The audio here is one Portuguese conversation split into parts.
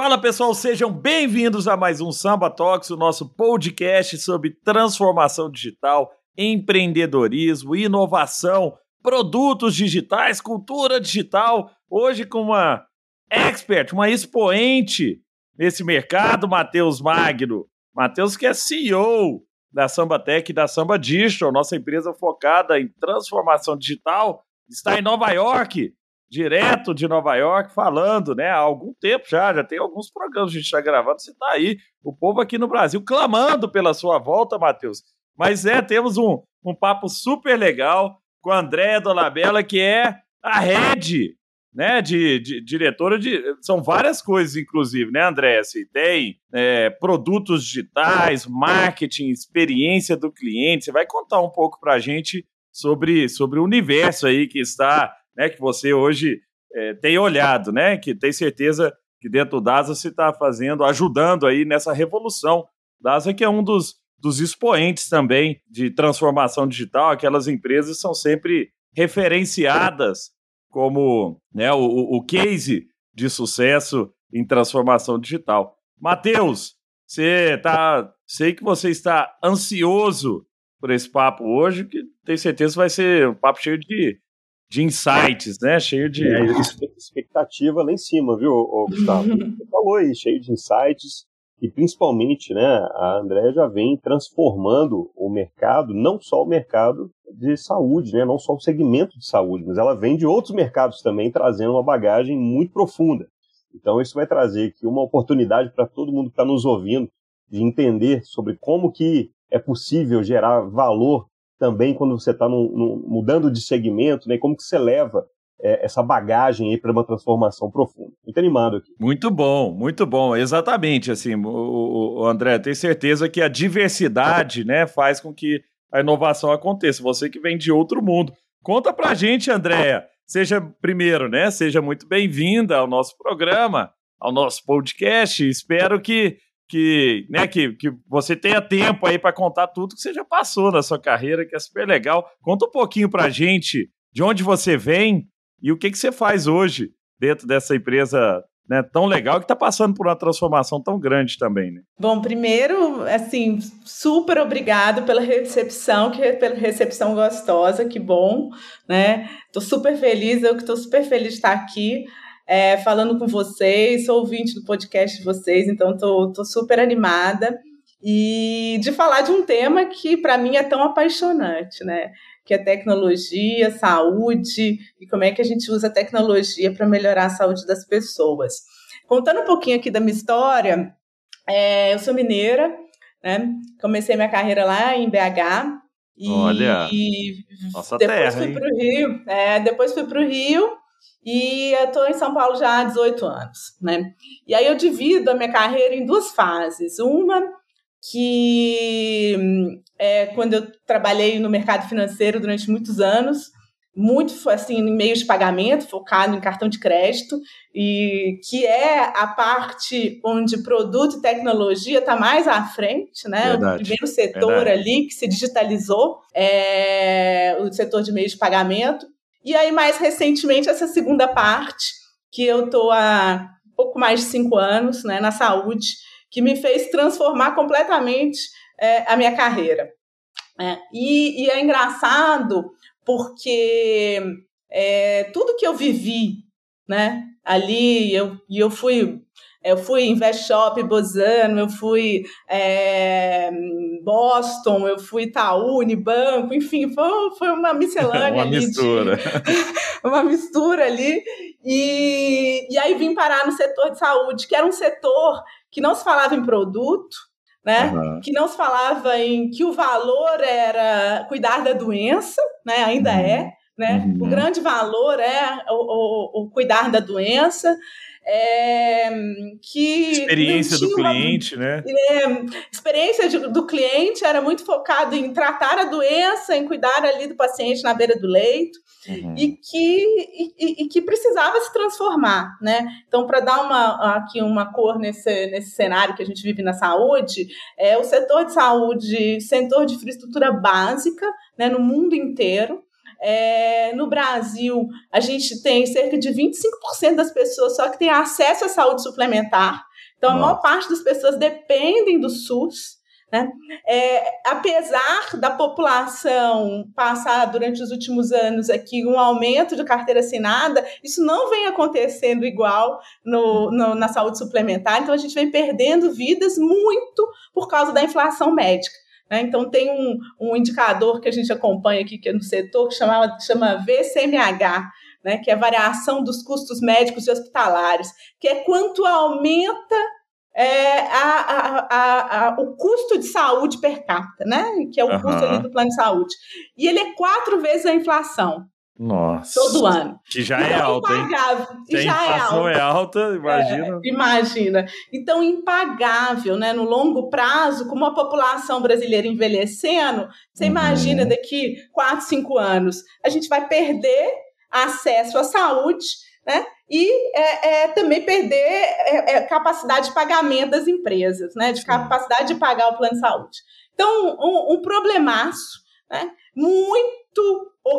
Fala pessoal, sejam bem-vindos a mais um Samba Talks, o nosso podcast sobre transformação digital, empreendedorismo, inovação, produtos digitais, cultura digital. Hoje com uma expert, uma expoente nesse mercado, Matheus Magno. Matheus que é CEO da Samba Tech e da Samba Digital, nossa empresa focada em transformação digital, está em Nova York direto de Nova York, falando, né? Há algum tempo já, já tem alguns programas que a gente está gravando. Você está aí, o povo aqui no Brasil clamando pela sua volta, Matheus. Mas é, temos um, um papo super legal com a Andréa Dolabella, que é a head, né? De, de, diretora de. São várias coisas, inclusive, né, Andréa? Assim, tem é, produtos digitais, marketing, experiência do cliente. Você vai contar um pouco para a gente sobre, sobre o universo aí que está né, que você hoje é, tem olhado, né, que tem certeza que dentro do DASA se está fazendo, ajudando aí nessa revolução. DASA que é um dos, dos expoentes também de transformação digital, aquelas empresas são sempre referenciadas como né, o, o case de sucesso em transformação digital. Matheus, você tá, sei que você está ansioso por esse papo hoje, que tenho certeza vai ser um papo cheio de de insights, né? Cheio de. É, expectativa lá em cima, viu, Gustavo? Você falou aí, cheio de insights. E principalmente, né, a Andrea já vem transformando o mercado, não só o mercado de saúde, né, não só o segmento de saúde, mas ela vem de outros mercados também, trazendo uma bagagem muito profunda. Então isso vai trazer aqui uma oportunidade para todo mundo que está nos ouvindo de entender sobre como que é possível gerar valor também quando você está mudando de segmento, né? Como que você leva é, essa bagagem aí para uma transformação profunda. Muito animado aqui. Muito bom, muito bom. Exatamente, assim, o, o André, tem certeza que a diversidade, né, faz com que a inovação aconteça. Você que vem de outro mundo. Conta pra gente, Andréa. Seja primeiro, né? Seja muito bem-vinda ao nosso programa, ao nosso podcast. Espero que que, né, que, que você tenha tempo aí para contar tudo que você já passou na sua carreira, que é super legal. Conta um pouquinho para a gente de onde você vem e o que, que você faz hoje dentro dessa empresa né, tão legal que está passando por uma transformação tão grande também. Né? Bom, primeiro, assim, super obrigado pela recepção, que pela recepção gostosa, que bom, né? Tô super feliz, eu que estou super feliz de estar aqui é, falando com vocês, sou ouvinte do podcast de vocês, então estou super animada e de falar de um tema que para mim é tão apaixonante, né? Que é tecnologia, saúde e como é que a gente usa a tecnologia para melhorar a saúde das pessoas. Contando um pouquinho aqui da minha história, é, eu sou mineira, né? Comecei minha carreira lá em BH. E, Olha, e nossa depois terra, fui para o Rio. É, depois fui para o Rio e eu estou em São Paulo já há 18 anos, né? E aí eu divido a minha carreira em duas fases. Uma que é quando eu trabalhei no mercado financeiro durante muitos anos, muito assim em meios de pagamento, focado em cartão de crédito, e que é a parte onde produto e tecnologia está mais à frente, né? Verdade, o primeiro setor verdade. ali que se digitalizou é o setor de meios de pagamento. E aí, mais recentemente, essa segunda parte, que eu estou há pouco mais de cinco anos né, na saúde, que me fez transformar completamente é, a minha carreira. É, e, e, é engraçado porque é, tudo que eu vivi né, ali, eu, e eu fui eu fui Invest Shop, Bozano, eu fui é, Boston, eu fui Itaú, Unibanco, enfim, foi, foi uma miscelânea uma ali. Mistura. De, uma mistura ali. E, e aí vim parar no setor de saúde, que era um setor que não se falava em produto, né? Uhum. Que não se falava em que o valor era cuidar da doença, né? Ainda uhum. é, né? Uhum. O grande valor é o, o, o cuidar da doença é, que experiência do cliente, uma, né? É, experiência de, do cliente era muito focado em tratar a doença, em cuidar ali do paciente na beira do leito. Uhum. E, que, e, e, que precisava se transformar, né? Então, para dar uma, aqui uma cor nesse, nesse cenário que a gente vive na saúde, é o setor de saúde, setor de infraestrutura básica, né, no mundo inteiro, é, no Brasil, a gente tem cerca de 25% das pessoas só que têm acesso à saúde suplementar. Então, Nossa. a maior parte das pessoas dependem do SUS. Né? É, apesar da população passar durante os últimos anos aqui um aumento de carteira assinada, isso não vem acontecendo igual no, no, na saúde suplementar, então a gente vem perdendo vidas muito por causa da inflação médica. Né? Então, tem um, um indicador que a gente acompanha aqui, que é no setor, que chama, chama VCMH, né? que é a variação dos custos médicos e hospitalares, que é quanto aumenta é, a, a, a, o custo de saúde per capita, né? que é o uhum. custo do plano de saúde. E ele é quatro vezes a inflação. Nossa. Todo ano. Que já é alta, hein? Se já é alta. é alta, imagina. É, imagina. Então, impagável, né? No longo prazo, como a população brasileira envelhecendo, você uhum. imagina daqui 4, 5 anos, a gente vai perder acesso à saúde, né? E é, é também perder é, é capacidade de pagamento das empresas, né? De capacidade de pagar o plano de saúde. Então, um, um problemaço, né? Muito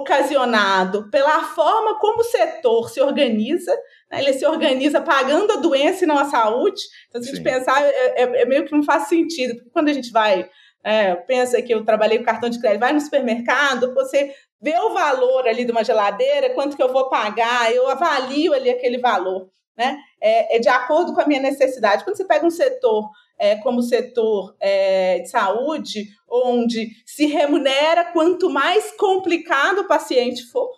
ocasionado pela forma como o setor se organiza, né? ele se organiza pagando a doença e não a saúde. Então, se a gente pensar, é, é, é, meio que não faz sentido, porque quando a gente vai, é, pensa que eu trabalhei com cartão de crédito, vai no supermercado, você vê o valor ali de uma geladeira, quanto que eu vou pagar, eu avalio ali aquele valor. Né? É, é de acordo com a minha necessidade. Quando você pega um setor é, como setor é, de saúde, onde se remunera quanto mais complicado o paciente for.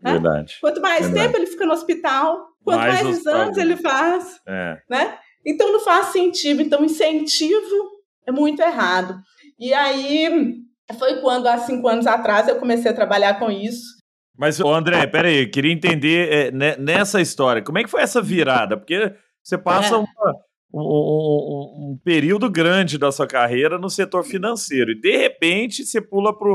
Né? Verdade. Quanto mais Verdade. tempo ele fica no hospital, quanto mais, mais exames ele faz. É. Né? Então não faz sentido. Então, incentivo é muito errado. E aí foi quando, há cinco anos atrás, eu comecei a trabalhar com isso. Mas, André, peraí, eu queria entender é, nessa história, como é que foi essa virada? Porque você passa é. uma, um, um, período grande da sua carreira no setor financeiro e de repente você pula para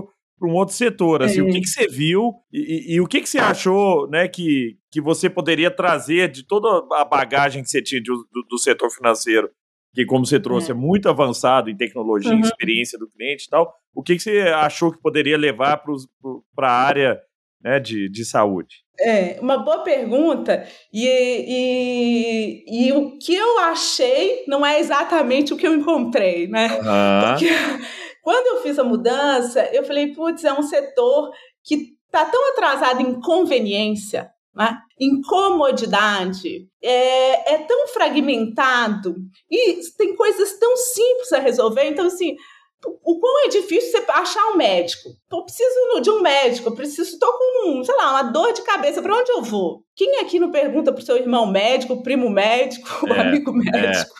um outro setor. Assim, é. O que, que você viu e, e, e, o que, que você achou né, que, que você poderia trazer de toda a bagagem que você tinha do, do setor financeiro? Que, como você trouxe, é, é muito avançado em tecnologia, uhum. experiência do cliente e tal. O que, que você achou que poderia levar para a área né, de, de saúde? É, uma boa pergunta. E, e, e, o que eu achei não é exatamente o que eu encontrei, né? Uhum. Porque quando eu fiz a mudança, eu falei, putz, é um setor que está tão atrasado em conveniência, né? em comodidade, é, é tão fragmentado e tem coisas tão simples a resolver. Então, assim, o quão é difícil você achar um médico. Eu preciso de um médico, eu preciso, estou com, sei lá, uma dor de cabeça, para onde eu vou? Quem aqui não pergunta para o seu irmão médico, primo médico, é, amigo médico?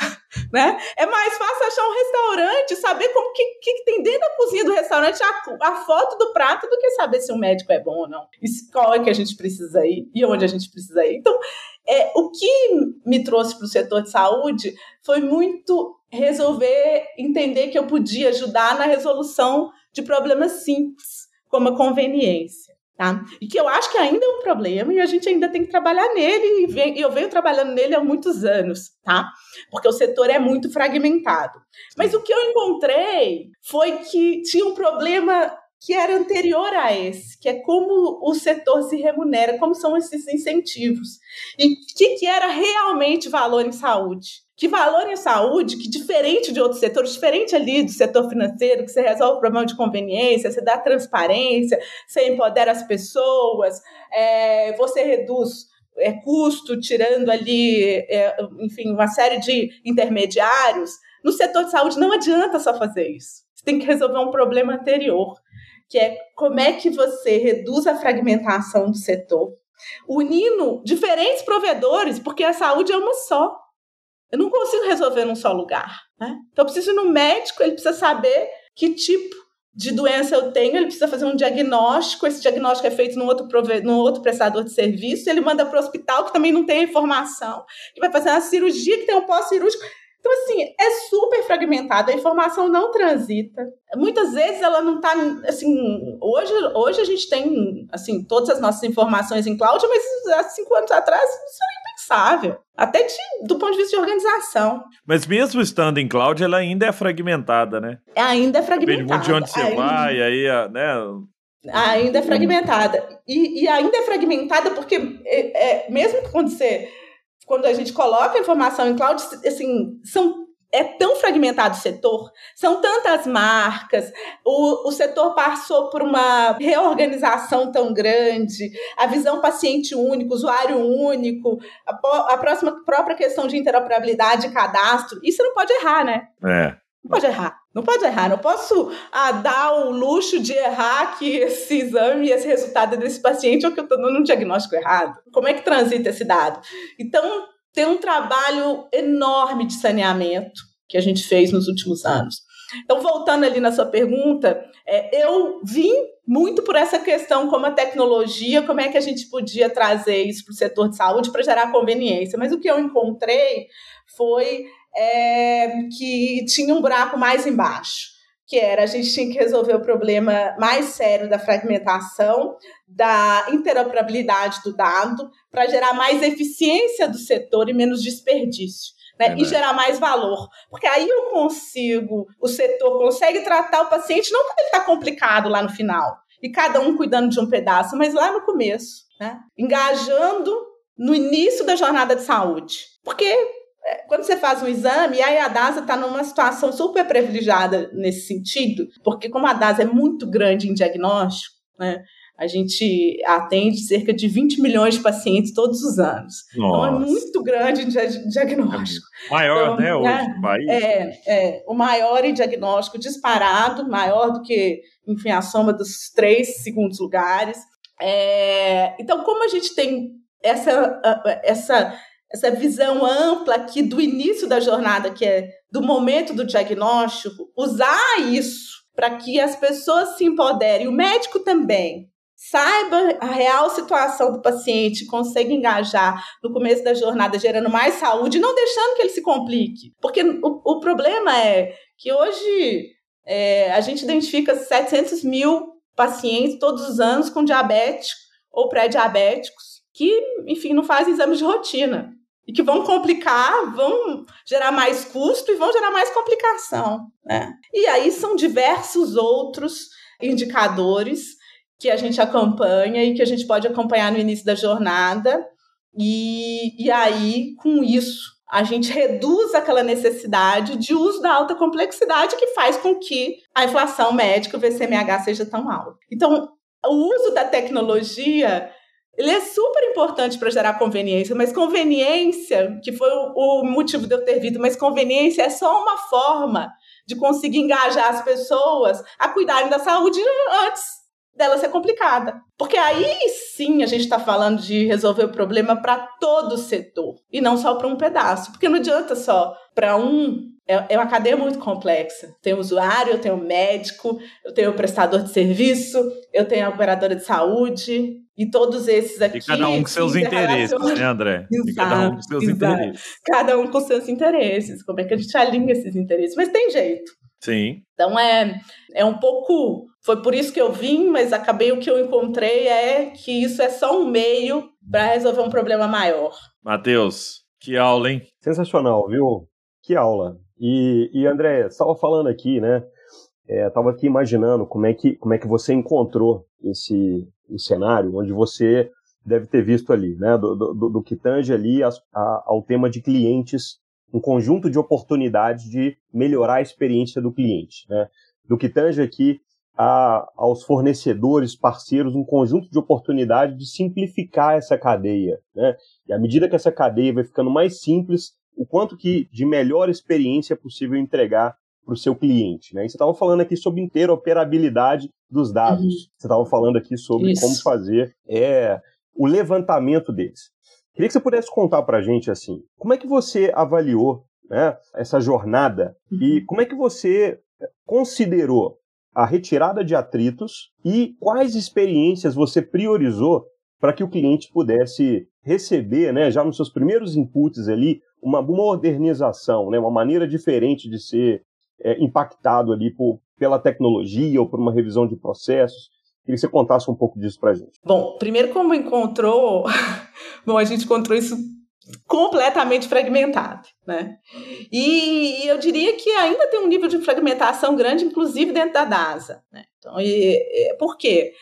É. né? é mais fácil achar um restaurante, saber como que, que tem dentro da cozinha do restaurante a, a, foto do prato do que saber se um médico é bom ou não. E qual é que a gente precisa ir e onde a gente precisa ir. Então, é, o que me trouxe para o setor de saúde foi muito resolver entender que eu podia ajudar na resolução de problemas simples, como a conveniência. Tá? E que eu acho que ainda é um problema e a gente ainda tem que trabalhar nele, e eu venho trabalhando nele há muitos anos, tá? Porque o setor é muito fragmentado. Mas o que eu encontrei foi que tinha um problema que era anterior a esse, que é como o setor se remunera, como são esses incentivos, e o que, que era realmente valor em saúde que valor em saúde, que diferente de outros setores, diferente ali do setor financeiro, que você resolve o problema de conveniência, você dá transparência, você empodera as pessoas, é, você reduz é, custo, tirando ali, é, enfim, uma série de intermediários. No setor de saúde não adianta só fazer isso. Você tem que resolver um problema anterior, que é como é que você reduz a fragmentação do setor, unindo diferentes provedores, porque a saúde é uma só. Eu não consigo resolver num só lugar. Né? Então, eu preciso ir no médico, ele precisa saber que tipo de doença eu tenho, ele precisa fazer um diagnóstico, esse diagnóstico é feito num outro, prove... num outro prestador de serviço, ele manda para o hospital que também não tem a informação, que vai fazer uma cirurgia que tem um pós-cirúrgico. Então, assim, é super fragmentado, a informação não transita. Muitas vezes ela não está, assim, hoje, hoje a gente tem, assim, todas as nossas informações em cloud, mas há cinco anos atrás isso era impensável, até de, do ponto de vista de organização. Mas mesmo estando em cloud, ela ainda é fragmentada, né? Ainda é fragmentada. Depende de onde você ainda... vai, aí, né... Ainda é fragmentada. E, e ainda é fragmentada porque, é, é, mesmo que quando você quando a gente coloca a informação em cloud, assim, são é tão fragmentado o setor, são tantas marcas, o, o setor passou por uma reorganização tão grande, a visão paciente único, usuário único, a, a próxima própria questão de interoperabilidade e cadastro, isso não pode errar, né? É. Não pode errar. Não pode errar. Não posso ah, dar o luxo de errar que esse exame, esse resultado é desse paciente ou que eu estou dando um diagnóstico errado. Como é que transita esse dado? Então, tem um trabalho enorme de saneamento que a gente fez nos últimos anos. Então, voltando ali na sua pergunta, é, eu vim muito por essa questão como a tecnologia, como é que a gente podia trazer isso para o setor de saúde para gerar conveniência. Mas o que eu encontrei foi é, que tinha um buraco mais embaixo, que era a gente tinha que resolver o problema mais sério da fragmentação, da interoperabilidade do dado, para gerar mais eficiência do setor e menos desperdício. Né, e gerar mais valor. Porque aí eu consigo, o setor consegue tratar o paciente não quando ele está complicado lá no final, e cada um cuidando de um pedaço, mas lá no começo, né? engajando no início da jornada de saúde. Porque é, quando você faz um exame, aí a DASA está numa situação super privilegiada nesse sentido, porque como a DASA é muito grande em diagnóstico, né, a gente atende cerca de 20 milhões de pacientes todos os anos. Nossa. Então é muito grande em diagnóstico. É maior, então, né, hoje é, no país. É, é, o maior em diagnóstico disparado, maior do que, enfim, a soma dos três segundos lugares. É, então, como a gente tem essa, essa essa visão ampla aqui do início da jornada, que é do momento do diagnóstico, usar isso para que as pessoas se empoderem, o médico também saiba a real situação do paciente, consiga engajar no começo da jornada, gerando mais saúde, não deixando que ele se complique. Porque o, o problema é que hoje é, a gente identifica 700 mil pacientes todos os anos com diabetes ou pré-diabéticos que, enfim, não fazem exames de rotina e que vão complicar, vão gerar mais custo e vão gerar mais complicação. Né? E aí são diversos outros indicadores que a gente acompanha e que a gente pode acompanhar no início da jornada. E, e aí, com isso, a gente reduz aquela necessidade de uso da alta complexidade que faz com que a inflação médica, o VCMH, seja tão alta. Então, o uso da tecnologia ele é super importante para gerar conveniência, mas conveniência, que foi o, motivo de eu ter vindo, mas conveniência é só uma forma de conseguir engajar as pessoas a cuidarem da saúde antes dela ser complicada. Porque aí sim a gente está falando de resolver o problema para todo o setor e não só para um pedaço. Porque não adianta só para um. É, é uma cadeia muito complexa. Tem o usuário, eu tenho o médico, eu tenho o prestador de serviço, eu tenho a operadora de saúde, e todos esses aqui. E cada um com seus interesses, né, André? Exato, e cada um com seus exato. interesses. Cada um com seus interesses. Como é que a gente alinha esses interesses? Mas tem jeito. Sim. Então é, é um pouco. Foi por isso que eu vim, mas acabei o que eu encontrei é que isso é só um meio para resolver um problema maior. Matheus, que aula, hein? Sensacional, viu? Que aula. E, e André, estava falando aqui, né? Estava é, aqui imaginando como é, que, como é que você encontrou esse, um cenário onde você deve ter visto ali, né, do, do, do que tange ali a, a, ao tema de clientes, um conjunto de oportunidades de melhorar a experiência do cliente, né, do que tange aqui a, aos fornecedores, parceiros, um conjunto de oportunidades de simplificar essa cadeia, né, e à medida que essa cadeia vai ficando mais simples, o quanto que de melhor experiência é possível entregar para o seu cliente. Né? E você estava falando aqui sobre interoperabilidade dos dados. Uhum. Você estava falando aqui sobre Isso. como fazer é, o levantamento deles. Queria que você pudesse contar para a gente assim, como é que você avaliou né, essa jornada uhum. e como é que você considerou a retirada de atritos e quais experiências você priorizou para que o cliente pudesse receber, né, já nos seus primeiros inputs ali, uma modernização, né, uma maneira diferente de ser é, impactado ali por, pela tecnologia ou por uma revisão de processos. Queria que você contasse um pouco disso para a gente. Bom, primeiro como encontrou, bom, a gente encontrou isso completamente fragmentado, né? E, eu diria que ainda tem um nível de fragmentação grande, inclusive dentro da DASA. Né? Então, e, e, por quê?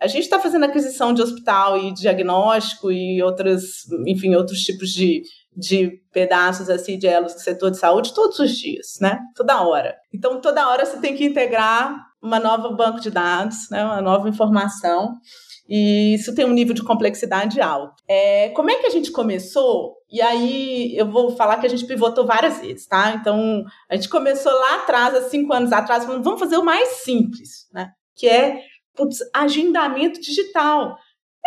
A gente está fazendo aquisição de hospital e diagnóstico e outras, enfim, outros tipos de, de pedaços assim de elos do setor de saúde todos os dias, né? Toda hora. Então, toda hora você tem que integrar uma nova banco de dados, né? Uma nova informação. E isso tem um nível de complexidade alto. É, como é que a gente começou? E aí eu vou falar que a gente pivotou várias vezes, tá? Então, a gente começou lá atrás, há cinco anos atrás, falando, vamos fazer o mais simples, né? Que é putz, agendamento digital.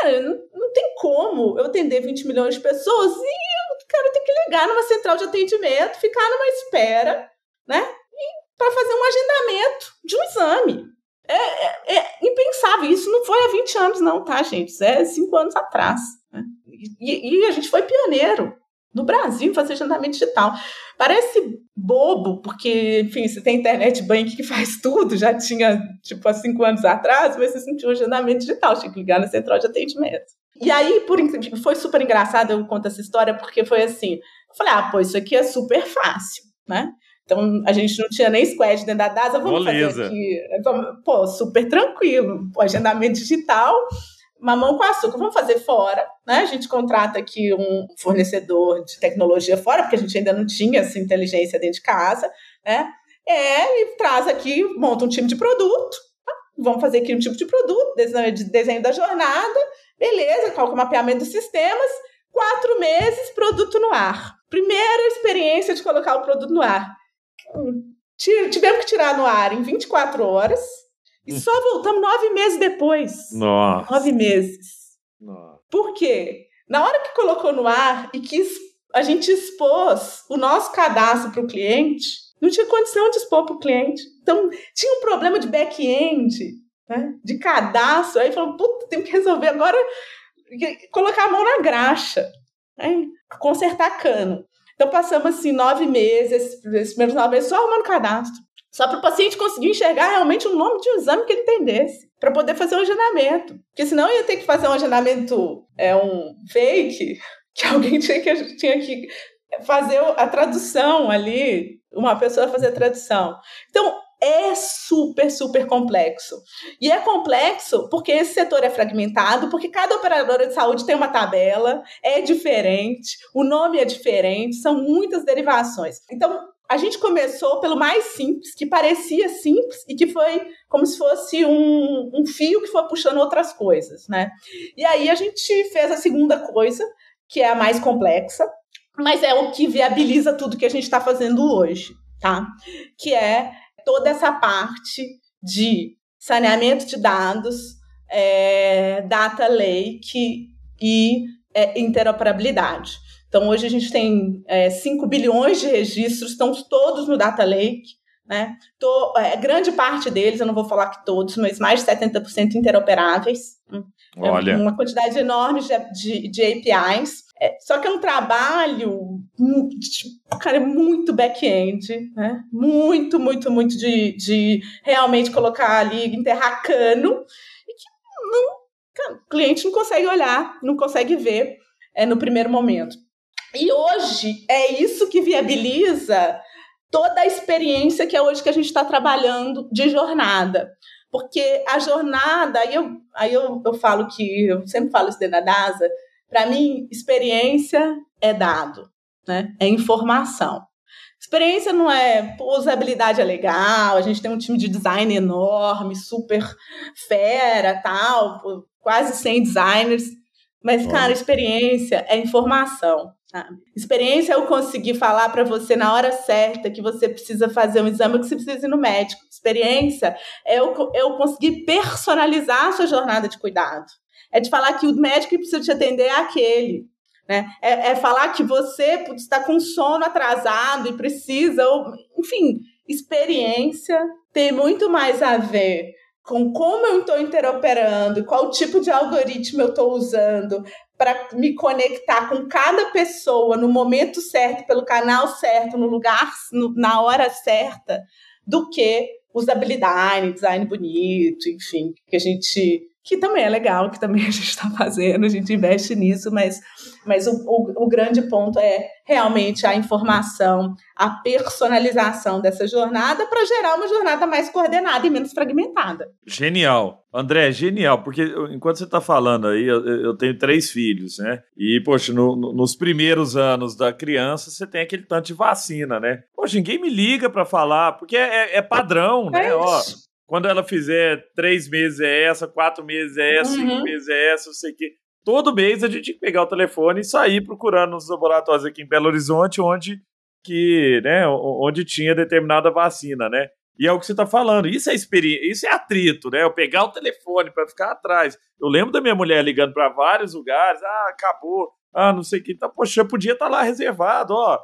É, não, não, tem como eu atender 20 milhões de pessoas e cara tem que ligar numa central de atendimento, ficar numa espera, né? Para fazer um agendamento de um exame. É, é, é, impensável. Isso não foi há 20 anos, não, tá, gente? Isso é 5 anos atrás. Né? E, e, a gente foi pioneiro no Brasil em fazer agendamento digital. Parece bobo, porque, enfim, você tem internet bank que faz tudo, já tinha, tipo, há cinco anos atrás, mas você tinha um agendamento digital, tinha que ligar na central de atendimento. E aí, por foi super engraçado eu conto essa história, porque foi assim, eu falei, ah, pô, isso aqui é super fácil, né? Então, a gente não tinha nem squad dentro da DASA, vamos Beleza. fazer aqui, pô, super tranquilo, pô, agendamento digital, mamão com açúcar, vamos fazer fora, né? A gente contrata aqui um fornecedor de tecnologia fora, porque a gente ainda não tinha essa inteligência dentro de casa, né? É, e traz aqui, monta um time de produto, tá? vamos fazer aqui um tipo de produto, desenho, desenho da jornada, beleza, coloca o mapeamento dos sistemas, quatro meses, produto no ar. Primeira experiência de colocar o produto no ar. Tivemos que tirar no ar em 24 horas, e só voltamos nove meses depois. Nossa. Nove meses. Nossa. Por quê? Na hora que colocou no ar e que a gente expôs o nosso cadastro para o cliente, não tinha condição de expor para o cliente. Então, tinha um problema de back-end, né? de cadastro. Aí falou, puta, tem que resolver agora, colocar a mão na graxa, né? consertar cano. Então, passamos assim nove meses, esses primeiros nove meses, só arrumando cadastro. Só para o paciente conseguir enxergar realmente o nome de um exame que ele entendesse, para poder fazer o um agendamento. Porque senão ia ter que fazer um agendamento, é um fake, que alguém tinha que, tinha que fazer a tradução ali, uma pessoa fazer a tradução. Então, é super, super complexo. E é complexo porque esse setor é fragmentado, porque cada operadora de saúde tem uma tabela, é diferente, o nome é diferente, são muitas derivações. Então, a gente começou pelo mais simples, que parecia simples e que foi como se fosse um, um fio que foi puxando outras coisas, né? E aí a gente fez a segunda coisa, que é a mais complexa, mas é o que viabiliza tudo que a gente está fazendo hoje, tá? Que é toda essa parte de saneamento de dados, é, data lake e é, interoperabilidade. Então, hoje a gente tem é, 5 bilhões de registros, estão todos no Data Lake. Né? Tô, é, grande parte deles, eu não vou falar que todos, mas mais de 70% interoperáveis. Hum. É Olha. uma quantidade enorme de, de, de APIs. É, só que é um trabalho, cara, muito back-end, né? Muito, muito, muito de, de realmente colocar ali, enterrar cano, e que não, cara, o cliente não consegue olhar, não consegue ver é, no primeiro momento. E hoje é isso que viabiliza toda a experiência que é hoje que a gente está trabalhando de jornada. Porque a jornada, aí eu, aí eu, eu falo que, eu sempre falo isso dentro da DASA, para mim, experiência é dado, né? é informação. Experiência não é, pô, usabilidade é legal, a gente tem um time de design enorme, super fera, tal, quase 100 designers, mas, cara, experiência é informação. Sabe? Experiência é eu conseguir falar para você na hora certa que você precisa fazer um exame que você precisa ir no médico. Experiência é eu, eu conseguir personalizar a sua jornada de cuidado. É de falar que o médico que precisa te atender é aquele. Né? É, é falar que você está com sono atrasado e precisa, ou, enfim, experiência tem muito mais a ver com como eu estou interoperando, qual tipo de algoritmo eu estou usando para me conectar com cada pessoa no momento certo, pelo canal certo, no lugar, no, na hora certa, do que usabilidade, design bonito, enfim, que a gente que também é legal, que também a gente está fazendo, a gente investe nisso, mas, mas o, o, o, grande ponto é realmente a informação, a personalização dessa jornada para gerar uma jornada mais coordenada e menos fragmentada. Genial. André, genial, porque enquanto você está falando aí, eu, eu, tenho três filhos, né? E, poxa, no, no, nos primeiros anos da criança, você tem aquele tanto de vacina, né? Poxa, ninguém me liga para falar, porque é, é padrão, né? É Ó, quando ela fizer três meses é essa, quatro meses é essa, uhum. cinco meses é essa, não sei o quê. Todo mês a gente tinha que pegar o telefone e sair procurando nos laboratórios aqui em Belo Horizonte onde que, né, onde tinha determinada vacina, né? E é o que você está falando. Isso é experiência, isso é atrito, né? Eu pegar o telefone para ficar atrás. Eu lembro da minha mulher ligando para vários lugares. Ah, acabou. Ah, não sei o que. Tá, poxa, eu podia estar tá lá reservado, ó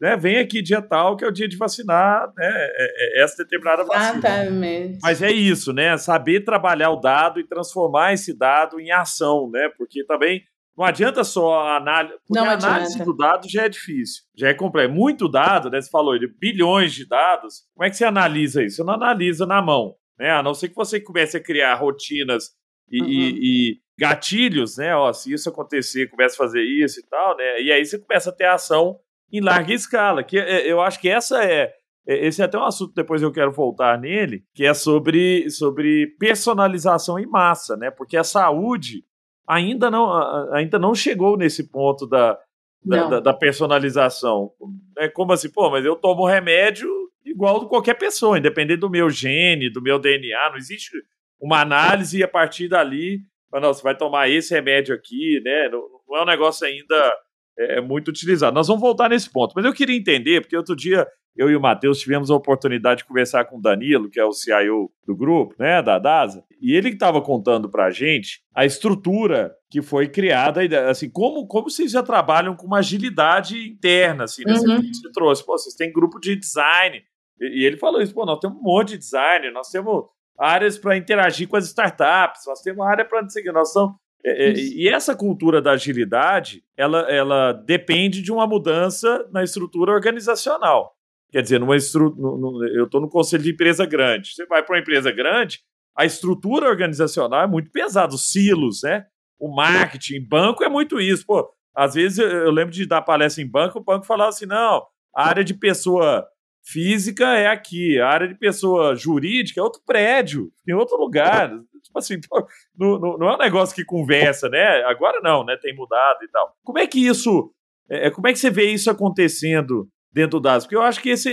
né, vem aqui dia tal, que é o dia de vacinar né, é, é essa determinada vacina. Exatamente. Mas é isso, né? Saber trabalhar o dado e transformar esse dado em ação, né? Porque também não adianta só a análise. Porque não a análise adianta. do dado já é difícil, já é complexo. Muito dado, né? Você falou, de bilhões de dados. Como é que você analisa isso? Você não analisa na mão, né? A não ser que você comece a criar rotinas e, uhum. e, e gatilhos, né? Ó, se isso acontecer, começa a fazer isso e tal, né? E aí você começa a ter ação em larga escala. Que é, eu acho que essa é, é. Esse é até um assunto depois eu quero voltar nele, que é sobre, sobre personalização em massa, né? Porque a saúde ainda não, ainda não chegou nesse ponto da, da, da, da personalização. É como assim, pô, mas eu tomo remédio igual qualquer pessoa, independente do meu gene, do meu DNA, não existe uma análise e a partir dali, não, você vai tomar esse remédio aqui, né? Não, não é um negócio ainda é, é, muito utilizado. Nós vamos voltar nesse ponto, mas eu queria entender, porque outro dia eu e o Matheus tivemos a oportunidade de conversar com o Danilo, que é o CIO do grupo, né, da DASA, e ele estava contando para a gente a estrutura que foi criada, assim, como, como vocês já trabalham com uma agilidade interna, assim, né? Uhum. Você trouxe, pô, vocês têm grupo de design, e, ele falou isso, pô, nós temos um monte de design, nós temos áreas para interagir com as startups, nós temos área para nós somos é, é e essa cultura da agilidade, ela, ela depende de uma mudança na estrutura organizacional. Quer dizer, numa estru... eu estou no conselho de empresa grande. Você vai para uma empresa grande, a estrutura organizacional é muito pesada, os silos, né? O marketing, banco é muito isso. Pô, às vezes eu, eu lembro de dar palestra em banco, o banco falava assim: não, a área de pessoa física é aqui, a área de pessoa jurídica é outro prédio, em outro lugar. Tipo assim, não, não, não, é um negócio que conversa, né? Agora não, né? Tem mudado e tal. Como é que isso. É, é como é que você vê isso acontecendo dentro das? Porque eu acho que esse,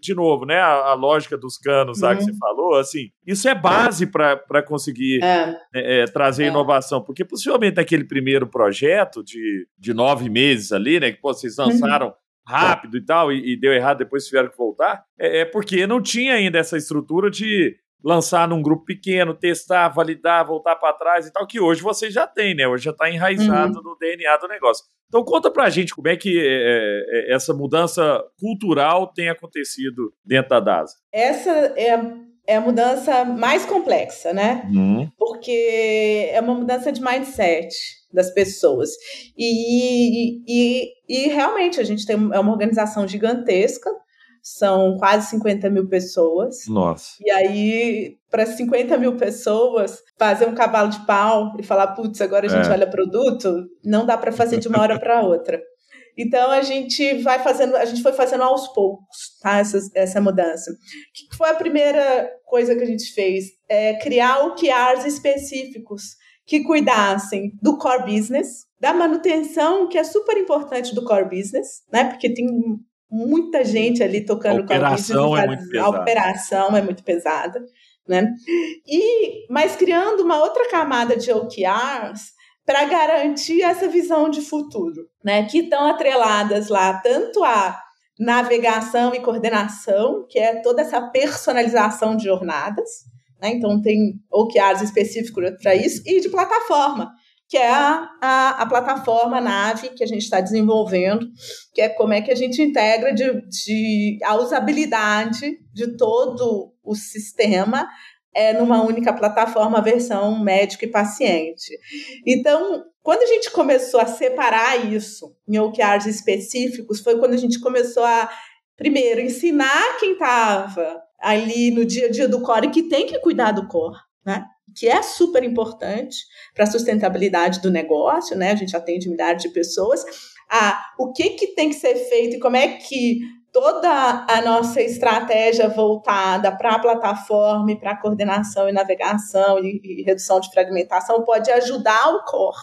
de novo, né? A, a lógica dos canos lá uhum. que você falou, assim, isso é base para conseguir é. É, é. trazer é. inovação. Porque possivelmente aquele primeiro projeto de, de nove meses ali, né? Que pô, vocês uhum. lançaram. Uhum rápido e tal, e, e, deu errado, depois tiveram que voltar, é, é, porque não tinha ainda essa estrutura de lançar num grupo pequeno, testar, validar, voltar para trás e tal, que hoje você já tem, né? Hoje já está enraizado uhum. no DNA do negócio. Então conta pra gente como é que é, é, essa mudança cultural tem acontecido dentro da DASA. Essa é a, é a mudança mais complexa, né? Uhum. Porque é uma mudança de mindset das pessoas. E, e, e, realmente a gente tem é uma organização gigantesca, são quase 50 mil pessoas. Nossa. E aí, para 50 mil pessoas, fazer um cavalo de pau e falar, putz, agora a gente é. olha produto, não dá para fazer de uma hora para outra. Então a gente vai fazendo, a gente foi fazendo aos poucos, tá? Essa, essa mudança. O que foi a primeira coisa que a gente fez? É criar OKRs específicos que cuidassem do core business, da manutenção, que é super importante do core business, né? Porque tem muita gente ali tocando a operação com a é muito pesada. A operação é muito pesada, né? E mas criando uma outra camada de OKRs para garantir essa visão de futuro, né? Que estão atreladas lá tanto a navegação e coordenação, que é toda essa personalização de jornadas, né? Então tem OKRs específicos para isso e de plataforma, que é a, a, a plataforma nave que a gente está desenvolvendo, que é como é que a gente integra de, de a usabilidade de todo o sistema é, numa única plataforma, versão médico e paciente. Então, quando a gente começou a separar isso em OKRs específicos, foi quando a gente começou a, primeiro, ensinar quem estava ali no dia a dia do core que tem que cuidar do core, né? Que é super importante para a sustentabilidade do negócio, né? A gente atende milhares de pessoas. Ah, o que, que tem que ser feito e como é que toda a nossa estratégia voltada para a plataforma e para coordenação e navegação e, e, redução de fragmentação pode ajudar o core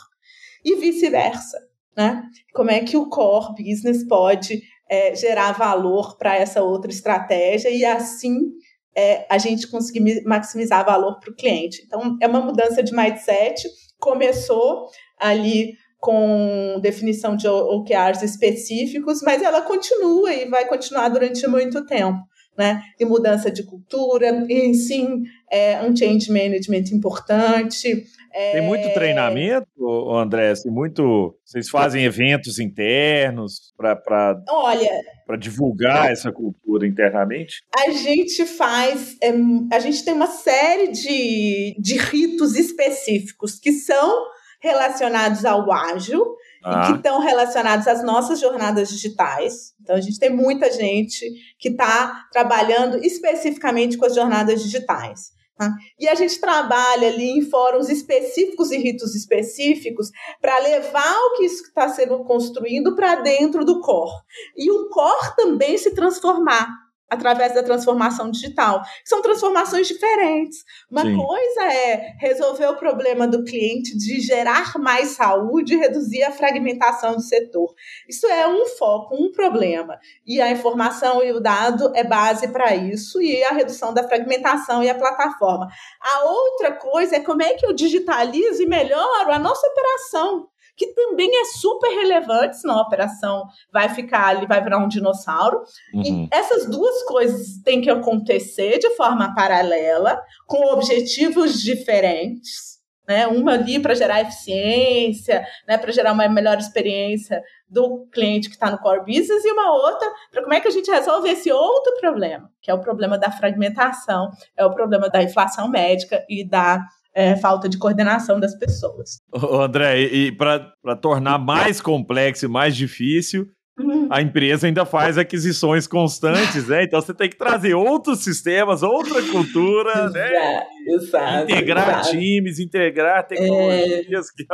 e vice-versa, né? Como é que o core business pode é, gerar valor para essa outra estratégia e assim é, a gente conseguir maximizar valor para o cliente. Então, é uma mudança de mindset. Começou ali com definição de OKRs específicos, mas ela continua e vai continuar durante muito tempo. Né? E mudança de cultura, e sim, é um change management importante, é... Tem muito treinamento, André? Assim, muito. Vocês fazem eventos internos para Olha. Para divulgar essa cultura internamente? A gente faz. É, a gente tem uma série de, de ritos específicos que são relacionados ao ágil ah. e que estão relacionados às nossas jornadas digitais. Então, a gente tem muita gente que está trabalhando especificamente com as jornadas digitais. Tá? E a gente trabalha ali em fóruns específicos e ritos específicos para levar o que está sendo construído para dentro do core. E o core também se transformar através da transformação digital. São transformações diferentes. Uma Sim. coisa é resolver o problema do cliente de gerar mais saúde e reduzir a fragmentação do setor. Isso é um foco, um problema. E a informação e o dado é base para isso e a redução da fragmentação e a plataforma. A outra coisa é como é que eu digitalizo e melhoro a nossa operação que também é super relevante, senão a operação vai ficar ali, vai virar um dinossauro. Uhum. E essas duas coisas têm que acontecer de forma paralela, com objetivos diferentes. Né? Uma ali para gerar eficiência, né? para gerar uma melhor experiência do cliente que está no core business, e uma outra para como é que a gente resolve esse outro problema, que é o problema da fragmentação, é o problema da inflação médica e da é, falta de coordenação das pessoas. Ô, André, e para tornar mais complexo e mais difícil, uhum. a empresa ainda faz aquisições constantes, né? Então você tem que trazer outros sistemas, outra cultura, né? Exato. Integrar exato. times, integrar tecnologias é... que,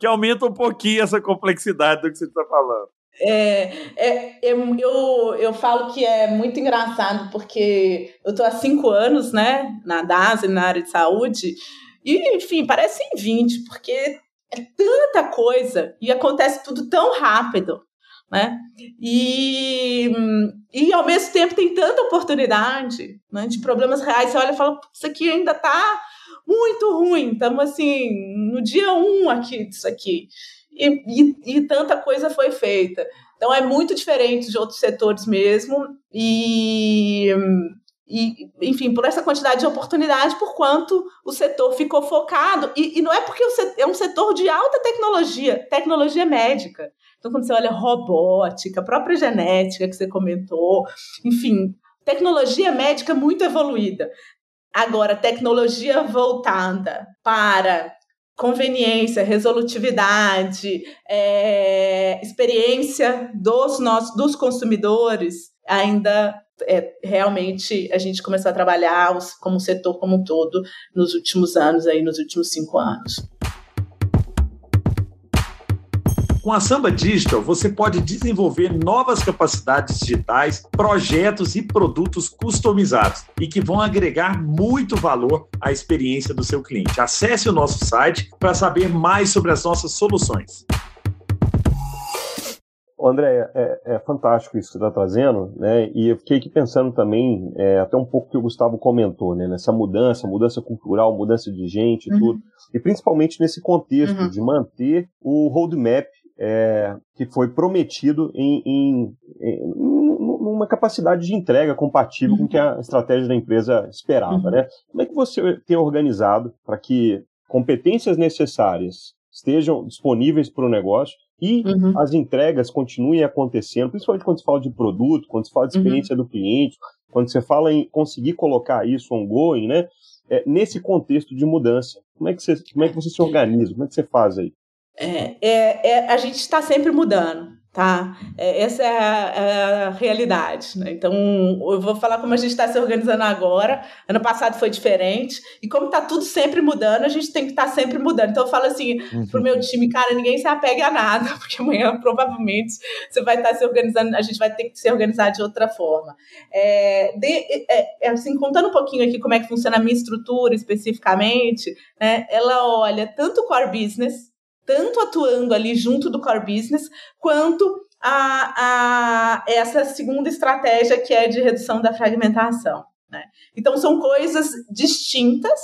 que aumentam um pouquinho essa complexidade do que você está falando. É, é, eu, eu, eu falo que é muito engraçado porque eu estou há cinco anos né, na DASA, na área de saúde, e, enfim, parecem 20, porque é tanta coisa e acontece tudo tão rápido. Né? E, e ao mesmo tempo tem tanta oportunidade né, de problemas reais. Você olha e fala, isso aqui ainda está muito ruim. Estamos assim, no dia um aqui disso aqui. E, e, e, tanta coisa foi feita. Então é muito diferente de outros setores mesmo. E, e, enfim, por essa quantidade de oportunidade, por quanto o setor ficou focado. E, e não é porque é um setor de alta tecnologia, tecnologia médica. Então, quando você olha robótica, própria genética que você comentou, enfim, tecnologia médica muito evoluída. Agora, tecnologia voltada para conveniência, resolutividade, é, experiência dos nossos, dos consumidores, ainda é, realmente a gente começou a trabalhar como setor como um todo nos últimos anos, aí nos últimos cinco anos. Com a Samba Digital, você pode desenvolver novas capacidades digitais, projetos e produtos customizados e que vão agregar muito valor à experiência do seu cliente. Acesse o nosso site para saber mais sobre as nossas soluções. André, é, é, fantástico isso que você está trazendo, né? E eu fiquei aqui pensando também, é, até um pouco que o Gustavo comentou, né? Nessa mudança, mudança cultural, mudança de gente e uhum. tudo. E principalmente nesse contexto uhum. de manter o roadmap é, que foi prometido em, em, em, numa capacidade de entrega compatível uhum. com o que a estratégia da empresa esperava, uhum. né? Como é que você tem organizado para que competências necessárias estejam disponíveis para o negócio e uhum. as entregas continuem acontecendo, principalmente quando se fala de produto, quando se fala de uhum. experiência uhum. do cliente, quando você fala em conseguir colocar isso ongoing, né? É, nesse contexto de mudança. Como é, que você, como é que você se organiza? Como é que você faz aí? É, é, é a gente está sempre mudando tá? É, essa é a, é a realidade. Né? Então, eu vou falar como a gente está se organizando agora. Ano passado foi diferente. E como está tudo sempre mudando, a gente tem que estar tá sempre mudando. Então, eu falo assim uhum. pro meu time, cara, ninguém se apegue a nada, porque amanhã provavelmente você vai estar tá se organizando, a gente vai ter que se organizar de outra forma. É, de, é, é, assim, contando um pouquinho aqui como é que funciona a minha estrutura especificamente, né? ela olha tanto o core business, tanto atuando ali junto do core business, quanto a, a essa segunda estratégia que é de redução da fragmentação. Né? Então, são coisas distintas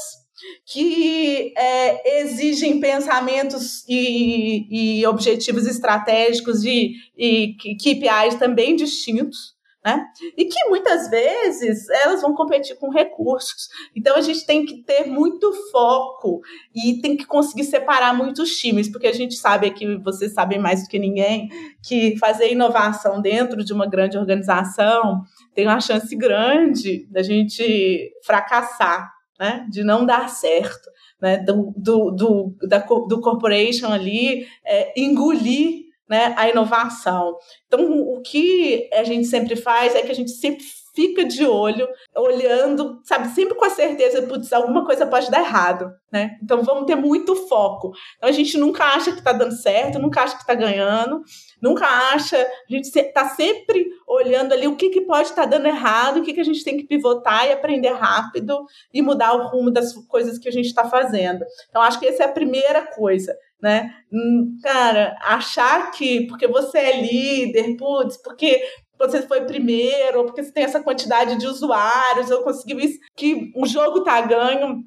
que é, exigem pensamentos e, e, objetivos estratégicos e, e KPIs também distintos né? E que muitas vezes elas vão competir com recursos. Então a gente tem que ter muito foco e tem que conseguir separar muitos times, porque a gente sabe que vocês sabem mais do que ninguém que fazer inovação dentro de uma grande organização tem uma chance grande da gente fracassar, né? De não dar certo. Né, do, do, do, da, do corporation ali é, engolir né, a inovação. Então, o que a gente sempre faz é que a gente sempre fica de olho, olhando, sabe, sempre com a certeza, putz, alguma coisa pode dar errado, né? Então vamos ter muito foco. Então a gente nunca acha que está dando certo, nunca acha que está ganhando, nunca acha, a gente está sempre olhando ali o que, que pode estar tá dando errado, o que, que a gente tem que pivotar e aprender rápido e mudar o rumo das coisas que a gente está fazendo. Então acho que essa é a primeira coisa né? Hum, cara, achar que porque você é líder, putz, porque você foi primeiro, ou porque você tem essa quantidade de usuários, ou conseguiu isso, que o jogo tá ganho,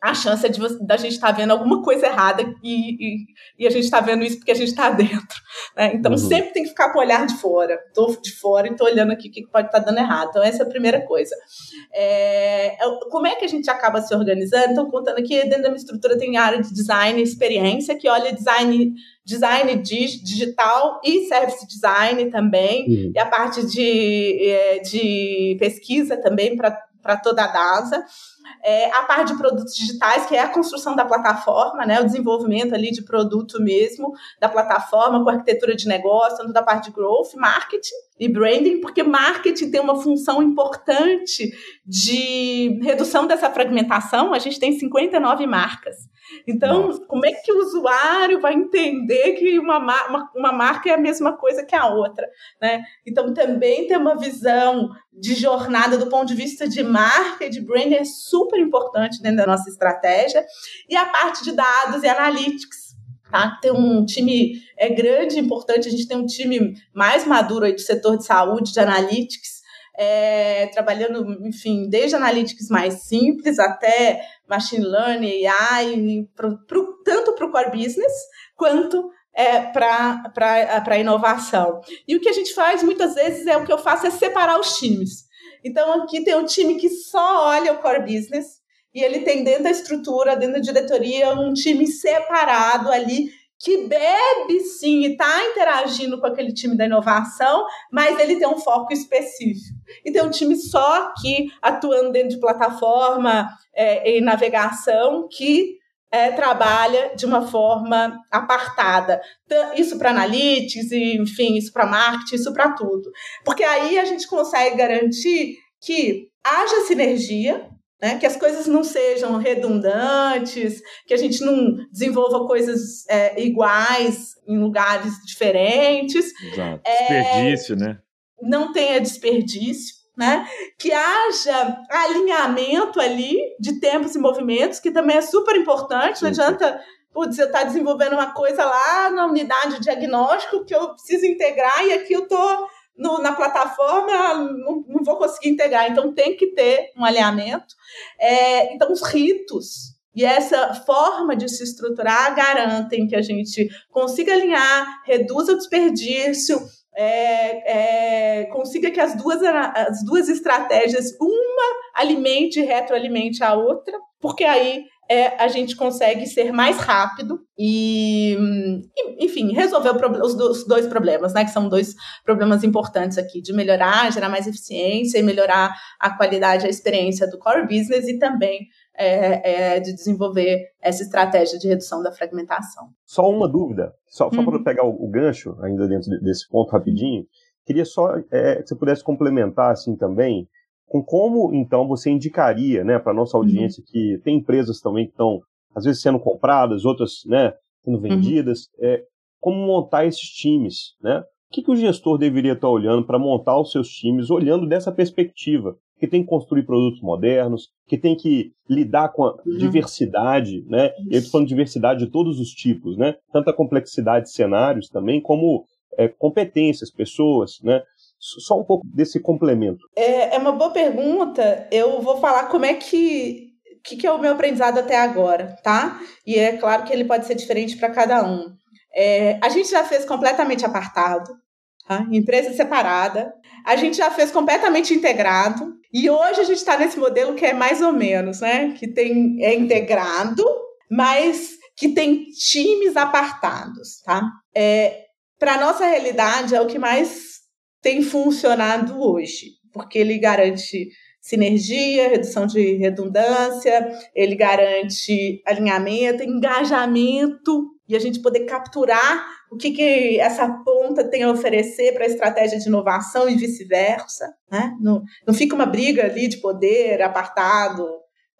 a chance é de você, da gente estar tá vendo alguma coisa errada e, e, e a gente está vendo isso porque a gente está dentro. Né? Então, uhum. sempre tem que ficar com o olhar de fora. Estou de fora e estou olhando aqui o que pode estar tá dando errado. Então, essa é a primeira coisa. É, como é que a gente acaba se organizando? Estou contando aqui, dentro da minha estrutura tem área de design e experiência, que olha design design digital e service design também, uhum. e a parte de, é, de pesquisa também para toda a DASA é, a parte de produtos digitais, que é a construção da plataforma, né, o desenvolvimento ali de produto mesmo, da plataforma, com arquitetura de negócio, tanto da parte de growth, marketing e branding, porque marketing tem uma função importante de redução dessa fragmentação. A gente tem 59 marcas. Então, Nossa. como é que o usuário vai entender que uma, uma, uma marca é a mesma coisa que a outra? Né? Então, também ter uma visão de jornada do ponto de vista de marca e de branding é super importante dentro da nossa estratégia. E a parte de dados e analytics. Tá? Tem um time é grande, importante. A gente tem um time mais maduro aí do setor de saúde, de analytics, é, trabalhando, enfim, desde analytics mais simples até machine learning, AI, pro, pro, tanto para o core business quanto é, para a inovação. E o que a gente faz muitas vezes é o que eu faço é separar os times. Então, aqui tem um time que só olha o core business e ele tem dentro da estrutura, dentro da diretoria, um time separado ali que bebe sim e está interagindo com aquele time da inovação, mas ele tem um foco específico. E tem um time só que atuando dentro de plataforma é, e navegação que é, trabalha de uma forma apartada. Isso para analytics, enfim, isso para marketing, isso para tudo. Porque aí a gente consegue garantir que haja sinergia, né? Que as coisas não sejam redundantes, que a gente não desenvolva coisas é, iguais em lugares diferentes. Exato. Desperdício, é, né? Não tenha desperdício. Né? Que haja alinhamento ali de tempos e movimentos, que também é super importante. Não adianta putz, eu estar tá desenvolvendo uma coisa lá na unidade de diagnóstico que eu preciso integrar e aqui eu estou no, na plataforma não, não, vou conseguir integrar. Então tem que ter um alinhamento. É, então, os ritos e essa forma de se estruturar garantem que a gente consiga alinhar, reduza o desperdício, é, é, consiga que as duas, as duas estratégias, uma alimente e retroalimente a outra, porque aí é, a gente consegue ser mais rápido e, enfim, resolver os dois problemas, né? Que são dois problemas importantes aqui, de melhorar, gerar mais eficiência e melhorar a qualidade, a experiência do core business e também é, é, de desenvolver essa estratégia de redução da fragmentação. Só uma dúvida, só, só uhum. para pegar o, o, gancho ainda dentro desse ponto rapidinho, queria só é, que você pudesse complementar assim também com como então você indicaria, né, para nossa audiência uhum. que tem empresas também que estão às vezes sendo compradas, outras, né, sendo uhum. vendidas, uhum. é, como montar esses times, né? O que, que o gestor deveria estar olhando para montar os seus times, olhando dessa perspectiva? Que tem que construir produtos modernos, que tem que lidar com a uhum. diversidade, né? Eu estou falando de diversidade de todos os tipos, né? Tanta complexidade de cenários também, como é, competências, pessoas, né? Só um pouco desse complemento. É, é uma boa pergunta. Eu vou falar como é que que, que é o meu aprendizado até agora, tá? E é claro que ele pode ser diferente para cada um. É, a gente já fez completamente apartado, tá? empresa separada. A gente já fez completamente integrado. E hoje a gente está nesse modelo que é mais ou menos, né? Que tem, é integrado, mas que tem times apartados, tá? É, para nossa realidade é o que mais tem funcionado hoje, porque ele garante sinergia, redução de redundância, ele garante alinhamento, engajamento e a gente poder capturar o que, que essa ponta tem a oferecer para a estratégia de inovação e vice-versa. Né? Não, não fica uma briga ali de poder apartado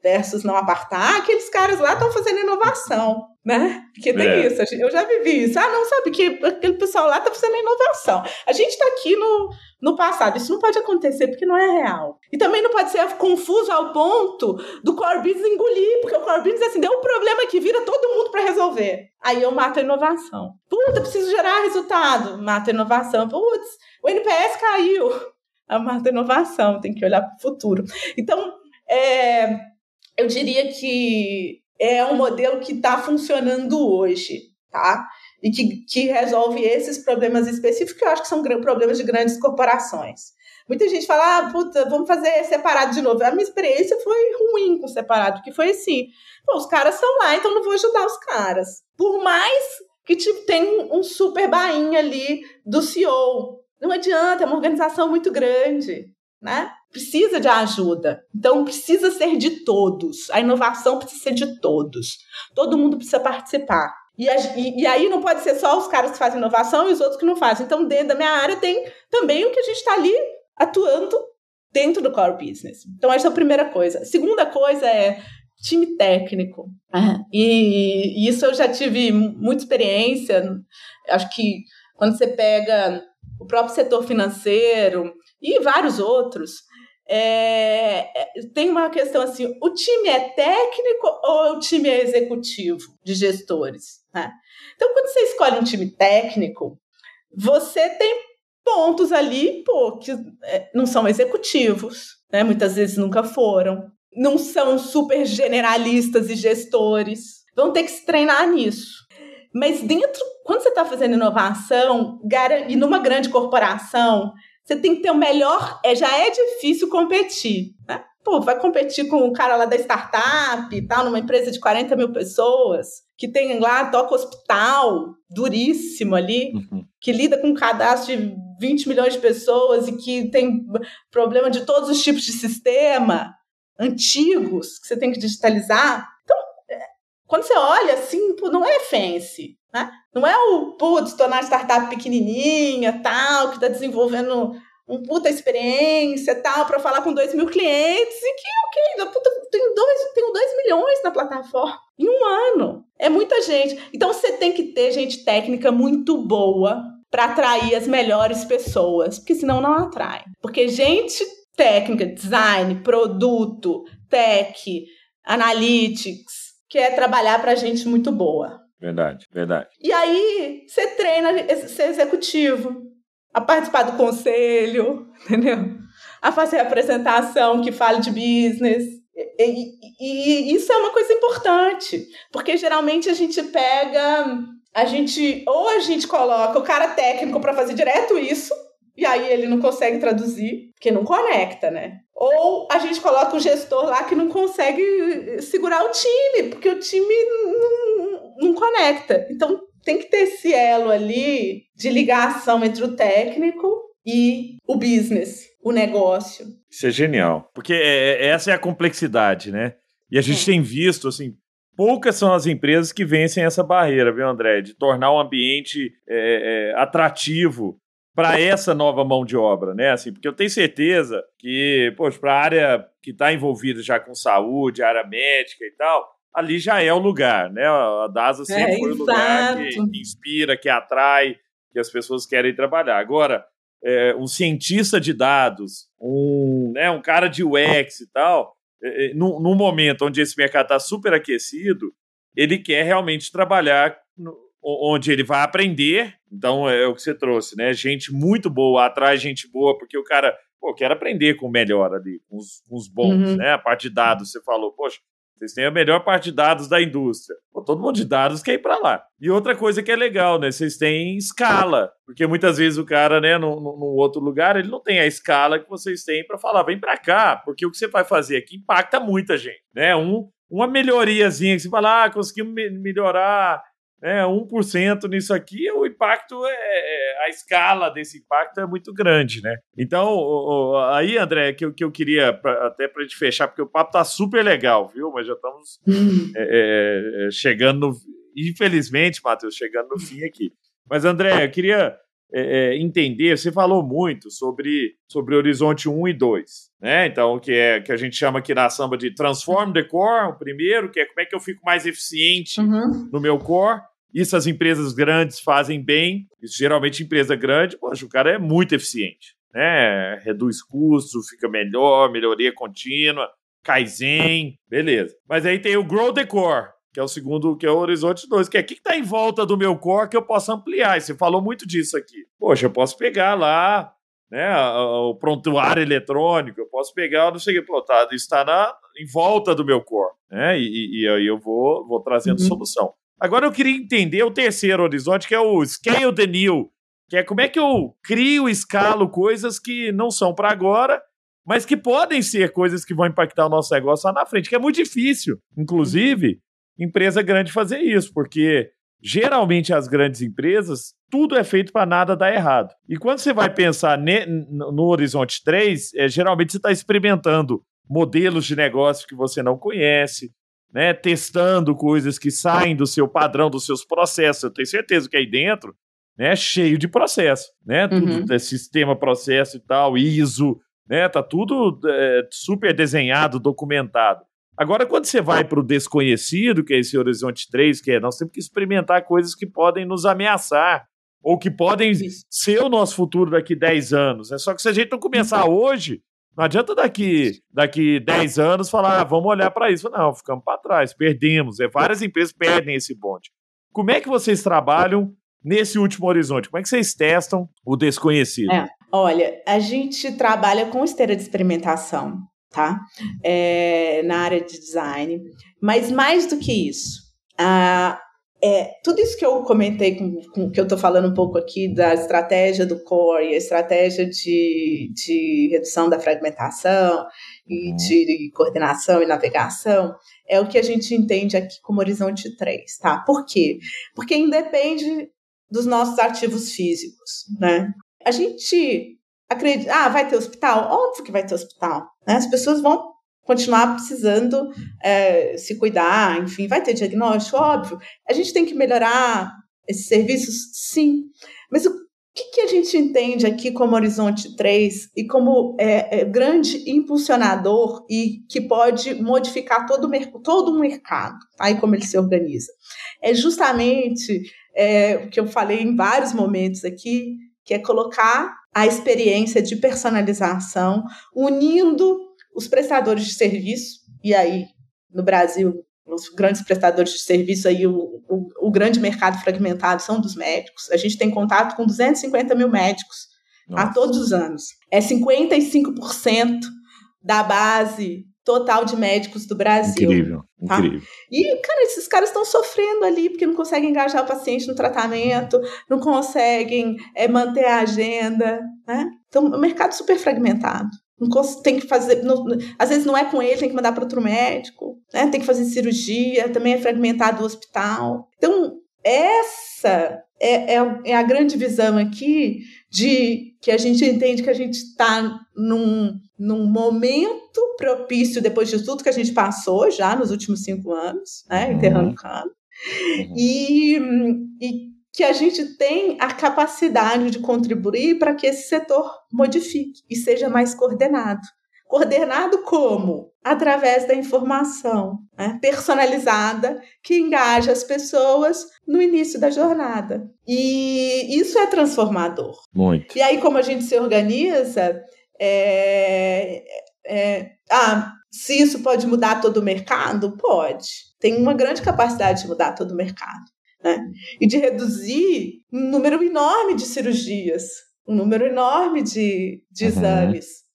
versus não apartar. Ah, aqueles caras lá estão fazendo inovação né? Porque tem é. isso, eu já vivi isso. Ah, não, sabe que aquele pessoal lá tá fazendo inovação. A gente está aqui no, no passado, isso não pode acontecer porque não é real. E também não pode ser confuso ao ponto do core business engolir, porque o core business, assim, deu um problema que vira todo mundo para resolver. Aí eu mato a inovação. Puta, preciso gerar resultado. Mato a inovação. Putz, o NPS caiu. Eu mato a inovação, tem que olhar para o futuro. Então, é, eu diria que é um modelo que está funcionando hoje, tá? E que, que resolve esses problemas específicos, que eu acho que são problemas de grandes corporações. Muita gente fala, ah, puta, vamos fazer separado de novo. A minha experiência foi ruim com separado, porque foi assim, pô, os caras estão lá, então não vou ajudar os caras. Por mais que tipo, tem um super bainha ali do CEO. Não adianta, é uma organização muito grande, né? Precisa de ajuda. Então, precisa ser de todos. A inovação precisa ser de todos. Todo mundo precisa participar. E, e, e, aí não pode ser só os caras que fazem inovação e os outros que não fazem. Então, dentro da minha área, tem também o que a gente está ali atuando dentro do core business. Então, essa é a primeira coisa. A segunda coisa é time técnico. E, e isso eu já tive muita experiência. Acho que quando você pega o próprio setor financeiro e vários outros, é, é, tem uma questão assim: o time é técnico ou o time é executivo de gestores? Né? Então, quando você escolhe um time técnico, você tem pontos ali pô, que é, não são executivos, né? muitas vezes nunca foram, não são super generalistas e gestores, vão ter que se treinar nisso. Mas dentro, quando você está fazendo inovação, e numa grande corporação, você tem que ter o melhor. É, já é difícil competir, né? Pô, vai competir com o cara lá da startup e tal, numa empresa de 40 mil pessoas, que tem lá, toca hospital, duríssimo ali, uhum. que lida com um cadastro de 20 milhões de pessoas e que tem problema de todos os tipos de sistema antigos que você tem que digitalizar. Então, é, quando você olha assim, não é fancy. Né? Não é o, putz, tornar a startup pequenininha, tal, que está desenvolvendo um puta experiência, tal, para falar com dois mil clientes e que, ok, puta, tenho, dois, tenho dois milhões na plataforma em um ano. É muita gente. Então você tem que ter gente técnica muito boa para atrair as melhores pessoas, porque senão não atrai. Porque gente técnica, design, produto, tech, analytics, quer trabalhar para gente muito boa. Verdade, verdade. E aí você treina ser executivo, a participar do conselho, entendeu? A fazer apresentação que fale de business. E, e, e, isso é uma coisa importante, porque geralmente a gente pega, a gente ou a gente coloca o cara técnico para fazer direto isso, e aí ele não consegue traduzir, porque não conecta, né? Ou a gente coloca o gestor lá que não consegue segurar o time, porque o time não, não conecta. Então tem que ter esse elo ali de ligação entre o técnico e o business, o negócio. Isso é genial, porque é, é essa é a complexidade, né? E a gente é. tem visto, assim, poucas são as empresas que vencem essa barreira, viu, André? De tornar o ambiente é, é, atrativo para essa nova mão de obra, né? Assim, porque eu tenho certeza que, poxa, para a área que está envolvida já com saúde, área médica e tal, ali já é o lugar, né? A DASA sempre é, foi o lugar que, que, inspira, que atrai, que as pessoas querem trabalhar. Agora, é, um cientista de dados, um, né, um cara de UX e tal, é, é num, num momento onde esse mercado está super aquecido, ele quer realmente trabalhar no, onde ele vai aprender. Então é o que você trouxe, né? Gente muito boa, atrás gente boa, porque o cara, pô, quer aprender com o melhor ali, com os, com os bons, uhum. né? A parte de dados, você falou, poxa, vocês têm a melhor parte de dados da indústria. Pô, todo mundo de dados quer ir para lá. E outra coisa que é legal, né? Vocês têm escala. Porque muitas vezes o cara, né, num, num outro lugar, ele não tem a escala que vocês têm para falar, vem para cá, porque o que você vai fazer aqui impacta muita gente, né? Um, uma melhoriazinha que você fala, ah, conseguimos melhorar né, 1% nisso aqui, o impacto é, é, a escala desse impacto é muito grande, né? Então, aí, André, que eu, que eu queria, pra, até para a gente fechar, porque o papo tá super legal, viu? Mas já estamos hum. é, é, é, chegando, no, infelizmente, Matheus, chegando no fim aqui. Mas, André, eu queria é, entender, você falou muito sobre, sobre Horizonte 1 e 2, né? Então, que é que a gente chama aqui na samba de Transform the Core, o primeiro, que é como é que eu fico mais eficiente uhum. no meu core. Isso as empresas grandes fazem bem. Isso, geralmente, empresa grande, poxa, o cara é muito eficiente. Né? Reduz custos, fica melhor, melhoria contínua, Kaizen, beleza. Mas aí tem o Grow the Core, que é o segundo, que é o Horizonte 2, que é o que está em volta do meu core que eu posso ampliar. E você falou muito disso aqui. Poxa, eu posso pegar lá né, o prontuário eletrônico, eu posso pegar, não sei o que, pô, tá, está na, em volta do meu core, né, e, e aí eu vou, vou trazendo uhum. solução. Agora eu queria entender o terceiro horizonte, que é o Scale the New, que é como é que eu crio, escalo coisas que não são para agora, mas que podem ser coisas que vão impactar o nosso negócio lá na frente, que é muito difícil, inclusive, empresa grande fazer isso, porque geralmente as grandes empresas, tudo é feito para nada dar errado. E quando você vai pensar no Horizonte 3, é, geralmente você está experimentando modelos de negócio que você não conhece, né, testando coisas que saem do seu padrão, dos seus processos. Eu tenho certeza que aí dentro né, é cheio de processo, né? Uhum. Tudo é sistema, processo e tal, ISO, né? Tá tudo é, super desenhado, documentado. Agora, quando você vai para o desconhecido, que é esse Horizonte 3, que é nós temos que experimentar coisas que podem nos ameaçar, ou que podem ser o nosso futuro daqui 10 anos. É só que se a gente não começar uhum. hoje, não adianta daqui, daqui 10 anos falar, ah, vamos olhar para isso. Não, ficamos para trás, perdemos. É, várias empresas perdem esse bonde. Como é que vocês trabalham nesse último horizonte? Como é que vocês testam o desconhecido? É, olha, a gente trabalha com esteira de experimentação, tá? É, na área de design. Mas mais do que isso, a, é, tudo isso que eu comentei, com, com, que eu estou falando um pouco aqui da estratégia do core, a estratégia de, de redução da fragmentação e uhum. de coordenação e navegação, é o que a gente entende aqui como horizonte 3, tá? Por quê? Porque independe dos nossos ativos físicos, né? A gente acredita, ah, vai ter hospital? Óbvio que vai ter hospital, né? As pessoas vão continuar precisando é, se cuidar, enfim, vai ter diagnóstico, óbvio. A gente tem que melhorar esses serviços, sim. Mas o que, que a gente entende aqui como Horizonte 3 e como é, é, grande impulsionador e que pode modificar todo o, todo o mercado, tá? como ele se organiza? É justamente o que eu falei em vários momentos aqui, que é colocar a experiência de personalização, unindo os prestadores de serviço, e aí no Brasil, os grandes prestadores de serviço, aí o, o, o grande mercado fragmentado são dos médicos. A gente tem contato com 250 mil médicos Nossa. a todos os anos. É 55% da base total de médicos do Brasil. Incrível, tá? incrível. E, cara, esses caras estão sofrendo ali porque não conseguem engajar o paciente no tratamento, não conseguem é, manter a agenda, né? Então, o mercado super fragmentado. Tem que fazer, não, às vezes não é com ele, tem que mandar para outro médico, né? Tem que fazer cirurgia, também é fragmentado o hospital. Então, essa é, é, é, a grande visão aqui de que a gente entende que a gente está num, num momento propício depois de tudo que a gente passou já nos últimos cinco anos, né, enterrando o cano, uhum. e, e que a gente tem a capacidade de contribuir para que esse setor modifique e seja mais coordenado. Coordenado como? Através da informação né, personalizada que engaja as pessoas no início da jornada. E isso é transformador. Muito. E aí, como a gente se organiza, é, é, ah, se isso pode mudar todo o mercado? Pode. Tem uma grande capacidade de mudar todo o mercado. Né? E de reduzir um número enorme de cirurgias, um número enorme de, de uhum. exames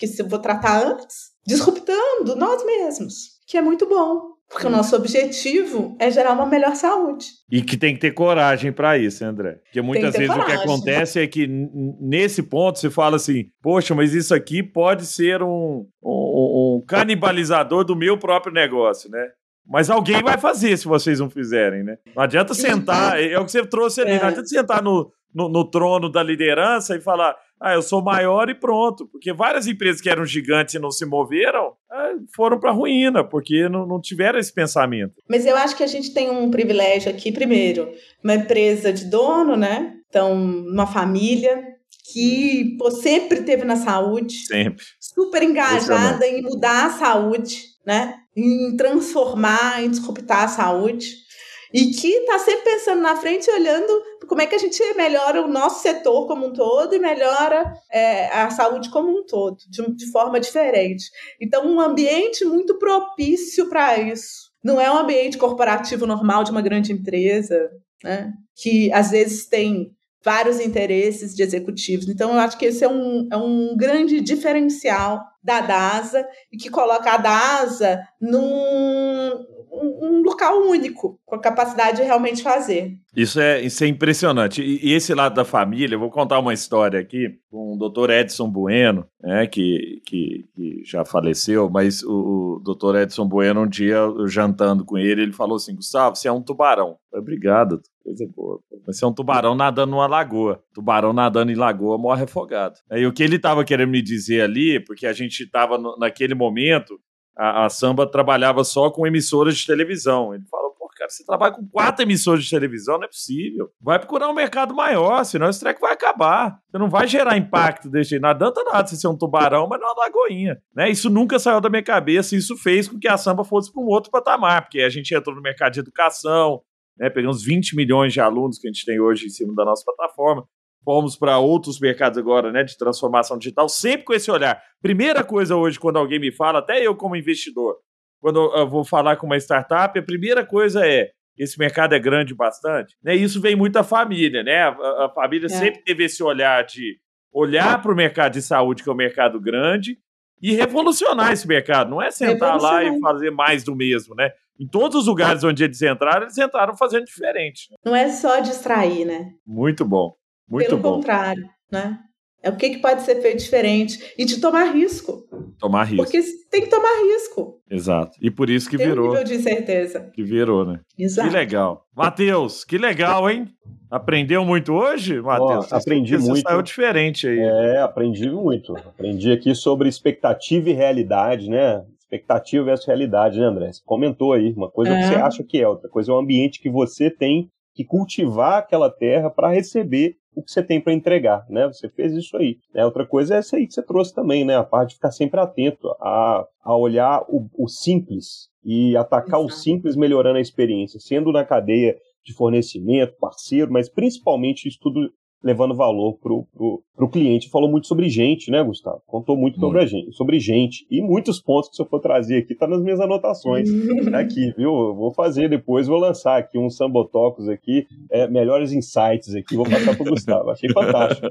que se eu vou tratar antes, disruptando nós mesmos, que é muito bom. Porque o nosso objetivo é gerar uma melhor saúde. E que tem que ter coragem para isso, André. Porque muitas vezes coragem. o que acontece é que nesse ponto você fala assim: poxa, mas isso aqui pode ser um, um, um canibalizador do meu próprio negócio, né? Mas alguém vai fazer se vocês não fizerem, né? Não adianta sentar, é o que você trouxe ali, é. não adianta sentar no, no, no trono da liderança e falar, ah, eu sou maior e pronto. Porque várias empresas que eram gigantes e não se moveram ah, foram para a ruína, porque não, não tiveram esse pensamento. Mas eu acho que a gente tem um privilégio aqui, primeiro, uma empresa de dono, né? Então, uma família que pô, sempre teve na saúde. Sempre. Super engajada em mudar a saúde, né? Em transformar, em disruptar a saúde e que está sempre pensando na frente olhando como é que a gente melhora o nosso setor como um todo e melhora é, a saúde como um todo, de, de forma diferente. Então, um ambiente muito propício para isso. Não é um ambiente corporativo normal de uma grande empresa, né? que às vezes tem vários interesses de executivos. Então, eu acho que esse é um, é um grande diferencial da DASA e que coloca a DASA num, um, local único, com a capacidade de realmente fazer. Isso é, isso é impressionante. E, e, esse lado da família, eu vou contar uma história aqui com o doutor Edson Bueno, né, que, que, que já faleceu, mas o, o doutor Edson Bueno, um dia, eu, jantando com ele, ele falou assim: Gustavo, você é um tubarão. Obrigado, coisa boa. Você é um tubarão nadando numa lagoa. Tubarão nadando em lagoa morre afogado. Aí o que ele estava querendo me dizer ali, porque a gente estava naquele momento a, a Samba trabalhava só com emissoras de televisão. Ele falou, pô, cara, você trabalha com quatro emissoras de televisão, não é possível. Vai procurar um mercado maior, senão esse treco vai acabar. Você não vai gerar impacto desse jeito. Não adianta nada você ser um tubarão, mas não uma lagoinha. Né? Isso nunca saiu da minha cabeça, isso fez com que a Samba fosse para um outro patamar, porque a gente entrou no mercado de educação, né, pegamos 20 milhões de alunos que a gente tem hoje em cima da nossa plataforma, fomos para outros mercados agora, né, de transformação digital, sempre com esse olhar. Primeira coisa hoje, quando alguém me fala, até eu como investidor, quando eu vou falar com uma startup, a primeira coisa é esse mercado é grande bastante, né? Isso vem muito da família, né? A, a família é. sempre teve esse olhar de olhar para o mercado de saúde, que é um mercado grande, e revolucionar esse mercado. Não é sentar lá e fazer mais do mesmo, né? Em todos os lugares onde eles entraram, eles entraram fazendo diferente. Não é só distrair, né? Muito bom. Muito Pelo bom. contrário, né? É o que, que pode ser feito diferente e de tomar risco. Tomar risco. Porque tem que tomar risco. Exato. E por isso que tem virou. Um nível de certeza. Que virou, né? Exato. Que legal. Matheus, que legal, hein? Aprendeu muito hoje, Matheus? aprendi você muito. saiu diferente aí. É, aprendi muito. Aprendi aqui sobre expectativa e realidade, né? Expectativa versus realidade, né, André? Você comentou aí. Uma coisa é. que você acha que é, outra coisa é o ambiente que você tem que cultivar aquela terra para receber o que você tem para entregar, né? Você fez isso aí. Né? Outra coisa é essa aí que você trouxe também, né? A parte de ficar sempre atento a, a olhar o, o simples e atacar Exato. o simples melhorando a experiência, sendo na cadeia de fornecimento, parceiro, mas principalmente isso tudo levando valor pro, pro, pro cliente. Falou muito sobre gente, né, Gustavo? Contou muito, muito. Sobre, a gente, sobre gente. E muitos pontos que se eu for trazer aqui, tá nas minhas anotações aqui, viu? Eu vou fazer depois, vou lançar aqui um Sambotocos aqui, é, melhores insights aqui, vou passar pro Gustavo. Achei fantástico.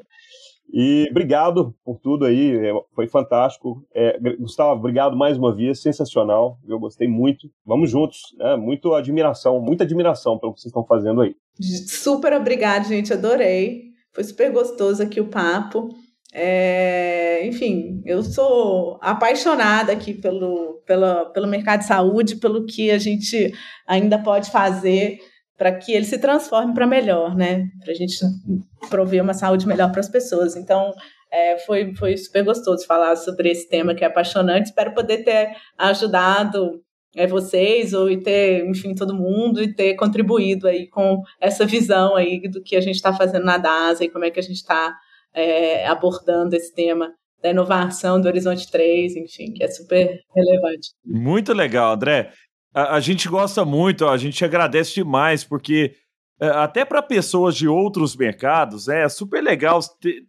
E obrigado por tudo aí, é, foi fantástico. É, Gustavo, obrigado mais uma vez, sensacional. Eu gostei muito. Vamos juntos, né? Muito admiração, muita admiração pelo que vocês estão fazendo aí. Super obrigado, gente, adorei. Foi super gostoso aqui o papo. É, enfim, eu sou apaixonada aqui pelo, pelo, pelo mercado de saúde, pelo que a gente ainda pode fazer para que ele se transforme para melhor, né? Para a gente prover uma saúde melhor para as pessoas. Então, é, foi, foi super gostoso falar sobre esse tema que é apaixonante. Espero poder ter ajudado é, vocês ou e ter, enfim, todo mundo e ter contribuído aí com essa visão aí do que a gente está fazendo na DASA e como é que a gente está é, abordando esse tema da inovação do Horizonte 3, enfim, que é super relevante. Muito legal, André. A, a gente gosta muito, a gente agradece demais, porque até para pessoas de outros mercados, é super legal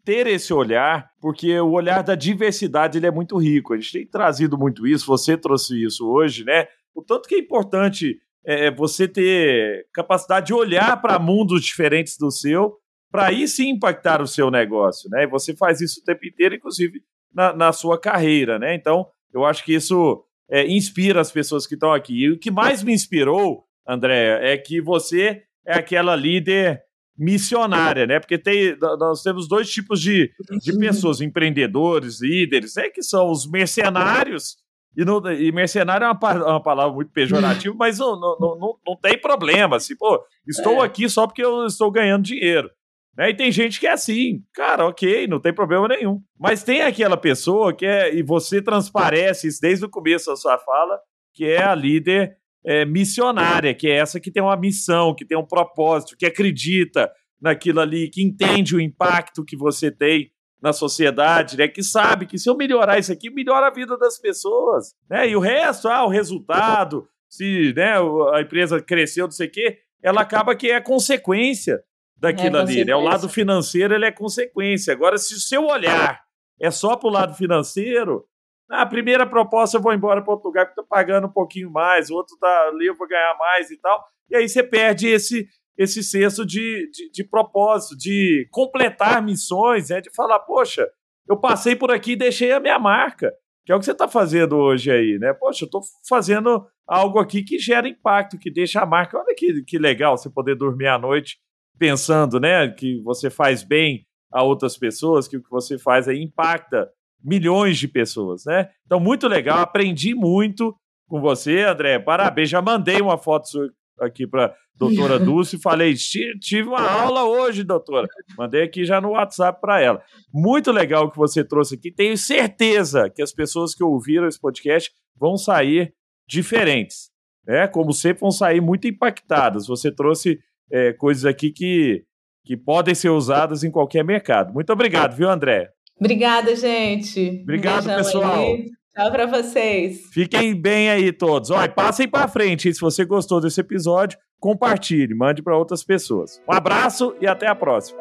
ter esse olhar, porque o olhar da diversidade ele é muito rico. A gente tem trazido muito isso, você trouxe isso hoje, né? O tanto que é importante é, é você ter capacidade de olhar para mundos diferentes do seu, para aí sim impactar o seu negócio, né? E você faz isso o tempo inteiro, inclusive na, na sua carreira, né? Então, eu acho que isso é, inspira as pessoas que estão aqui. E o que mais me inspirou, André, é que você é aquela líder missionária, né? Porque tem, nós temos dois tipos de, de pessoas, empreendedores, líderes, é que são os mercenários, e, no, e mercenário é uma, uma, palavra muito pejorativa, mas não, não, não, não tem problema. Assim, pô, estou é. aqui só porque eu estou ganhando dinheiro. Né? E tem gente que é assim, cara, ok, não tem problema nenhum. Mas tem aquela pessoa que é, e você transparece isso desde o começo da sua fala, que é a líder é, missionária, que é essa que tem uma missão, que tem um propósito, que acredita naquilo ali, que entende o impacto que você tem na sociedade, né? Que sabe que se eu melhorar isso aqui, melhora a vida das pessoas, né? E o resto, ah, o resultado, se né, a empresa cresceu, não sei o quê, ela acaba que é consequência daquilo é ali. Né? O lado financeiro ele é consequência. Agora, se o seu olhar é só para o lado financeiro, na primeira proposta eu vou embora para outro lugar porque estou pagando um pouquinho mais, o outro tá ali, eu vou ganhar mais e tal. E aí você perde esse esse senso de, de, de propósito, de completar missões, né? de falar, poxa, eu passei por aqui e deixei a minha marca, que é o que você está fazendo hoje aí, né? Poxa, eu estou fazendo algo aqui que gera impacto, que deixa a marca. Olha que, que legal você poder dormir à noite pensando, né, que você faz bem a outras pessoas, que o que você faz aí impacta milhões de pessoas, né? Então, muito legal, aprendi muito com você, André. Parabéns, já mandei uma foto aqui para doutora Dulce e falei, tive uma aula hoje, doutora. Mandei aqui já no WhatsApp para ela. Muito legal o que você trouxe aqui. Tenho certeza que as pessoas que ouviram esse podcast vão sair diferentes, né? Como sempre, vão sair muito impactadas. Você trouxe é, coisas aqui que, que podem ser usadas em qualquer mercado. Muito obrigado, viu, André? Obrigada, gente. Obrigado, um pessoal. Aí. Tchau para vocês. Fiquem bem aí todos. Olha, passem para frente. Se você gostou desse episódio, compartilhe, mande para outras pessoas. Um abraço e até a próxima.